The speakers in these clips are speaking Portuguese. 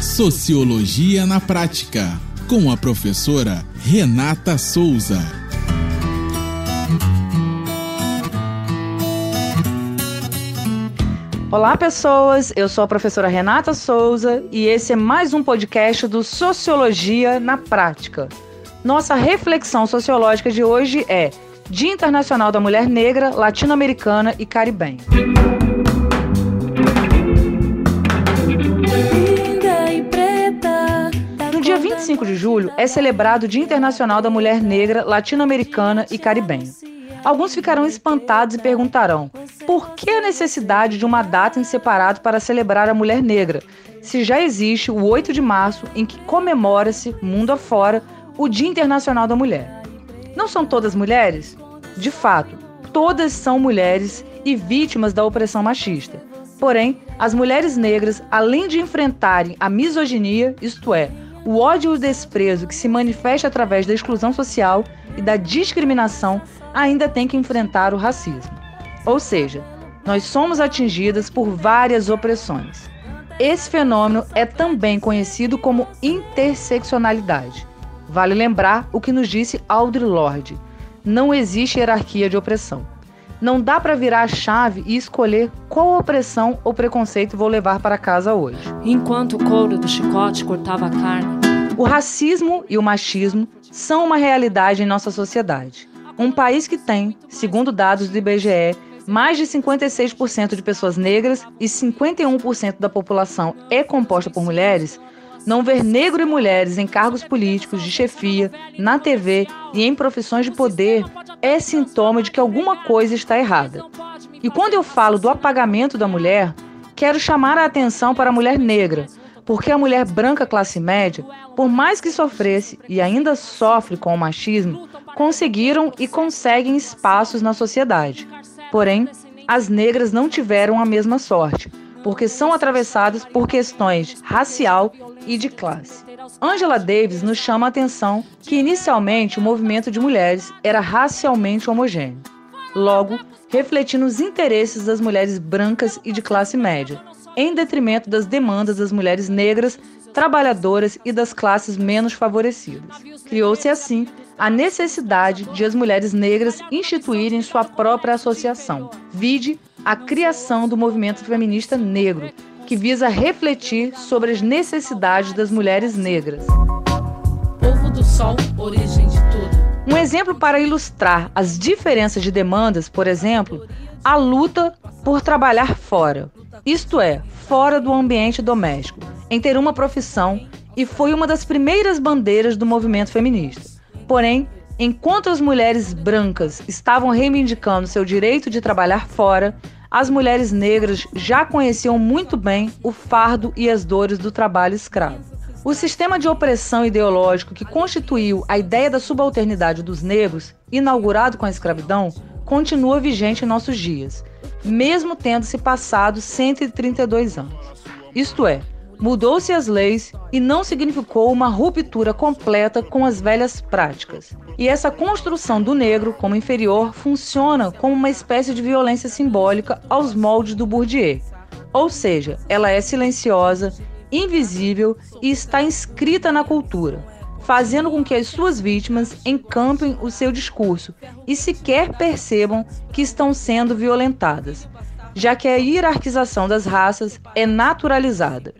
Sociologia na Prática, com a professora Renata Souza. Olá, pessoas. Eu sou a professora Renata Souza e esse é mais um podcast do Sociologia na Prática. Nossa reflexão sociológica de hoje é Dia Internacional da Mulher Negra, Latino-Americana e Caribenha. 25 de julho é celebrado o Dia Internacional da Mulher Negra, Latino-Americana e Caribenha. Alguns ficarão espantados e perguntarão: por que a necessidade de uma data em separado para celebrar a mulher negra, se já existe o 8 de março em que comemora-se, mundo afora, o Dia Internacional da Mulher? Não são todas mulheres? De fato, todas são mulheres e vítimas da opressão machista. Porém, as mulheres negras, além de enfrentarem a misoginia, isto é, o ódio e o desprezo que se manifesta através da exclusão social e da discriminação, ainda têm que enfrentar o racismo. Ou seja, nós somos atingidas por várias opressões. Esse fenômeno é também conhecido como interseccionalidade. Vale lembrar o que nos disse Audre Lorde: não existe hierarquia de opressão. Não dá para virar a chave e escolher qual opressão ou preconceito vou levar para casa hoje. Enquanto o couro do chicote cortava a carne. O racismo e o machismo são uma realidade em nossa sociedade. Um país que tem, segundo dados do IBGE, mais de 56% de pessoas negras e 51% da população é composta por mulheres, não ver negro e mulheres em cargos políticos, de chefia, na TV e em profissões de poder é sintoma de que alguma coisa está errada. E quando eu falo do apagamento da mulher, quero chamar a atenção para a mulher negra, porque a mulher branca classe média, por mais que sofresse e ainda sofre com o machismo, conseguiram e conseguem espaços na sociedade. Porém, as negras não tiveram a mesma sorte, porque são atravessadas por questões racial e de classe. Angela Davis nos chama a atenção que inicialmente o movimento de mulheres era racialmente homogêneo, logo refletindo os interesses das mulheres brancas e de classe média, em detrimento das demandas das mulheres negras, trabalhadoras e das classes menos favorecidas. Criou-se assim a necessidade de as mulheres negras instituírem sua própria associação. Vide a criação do movimento feminista negro, que visa refletir sobre as necessidades das mulheres negras. Povo do Sol, origem de tudo. Um exemplo para ilustrar as diferenças de demandas, por exemplo, a luta por trabalhar fora, isto é, fora do ambiente doméstico, em ter uma profissão e foi uma das primeiras bandeiras do movimento feminista. Porém, enquanto as mulheres brancas estavam reivindicando seu direito de trabalhar fora, as mulheres negras já conheciam muito bem o fardo e as dores do trabalho escravo. O sistema de opressão ideológico que constituiu a ideia da subalternidade dos negros, inaugurado com a escravidão, continua vigente em nossos dias, mesmo tendo se passado 132 anos. Isto é, Mudou-se as leis e não significou uma ruptura completa com as velhas práticas. E essa construção do negro como inferior funciona como uma espécie de violência simbólica aos moldes do Bourdieu. Ou seja, ela é silenciosa, invisível e está inscrita na cultura, fazendo com que as suas vítimas encampem o seu discurso e sequer percebam que estão sendo violentadas, já que a hierarquização das raças é naturalizada.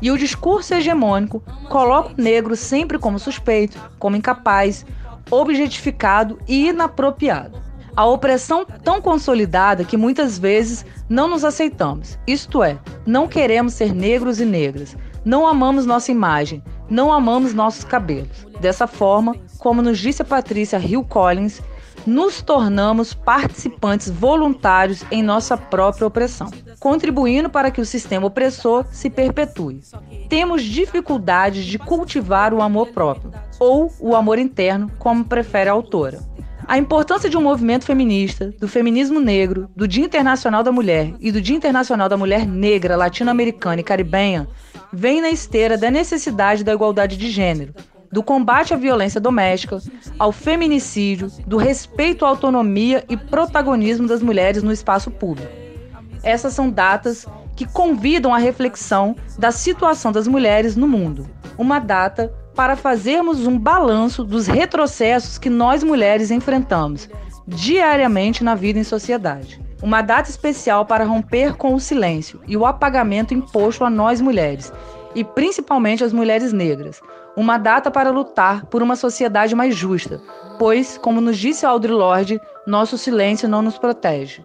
E o discurso hegemônico coloca o negro sempre como suspeito, como incapaz, objetificado e inapropriado. A opressão tão consolidada que muitas vezes não nos aceitamos, isto é, não queremos ser negros e negras, não amamos nossa imagem, não amamos nossos cabelos. Dessa forma, como nos disse a Patrícia Hill Collins, nos tornamos participantes voluntários em nossa própria opressão, contribuindo para que o sistema opressor se perpetue. Temos dificuldades de cultivar o amor próprio, ou o amor interno, como prefere a autora. A importância de um movimento feminista, do feminismo negro, do Dia Internacional da Mulher e do Dia Internacional da Mulher Negra, Latino-Americana e Caribenha vem na esteira da necessidade da igualdade de gênero, do combate à violência doméstica, ao feminicídio, do respeito à autonomia e protagonismo das mulheres no espaço público. Essas são datas que convidam à reflexão da situação das mulheres no mundo. Uma data para fazermos um balanço dos retrocessos que nós mulheres enfrentamos diariamente na vida em sociedade. Uma data especial para romper com o silêncio e o apagamento imposto a nós mulheres, e principalmente às mulheres negras. Uma data para lutar por uma sociedade mais justa, pois, como nos disse Audre Lorde, nosso silêncio não nos protege.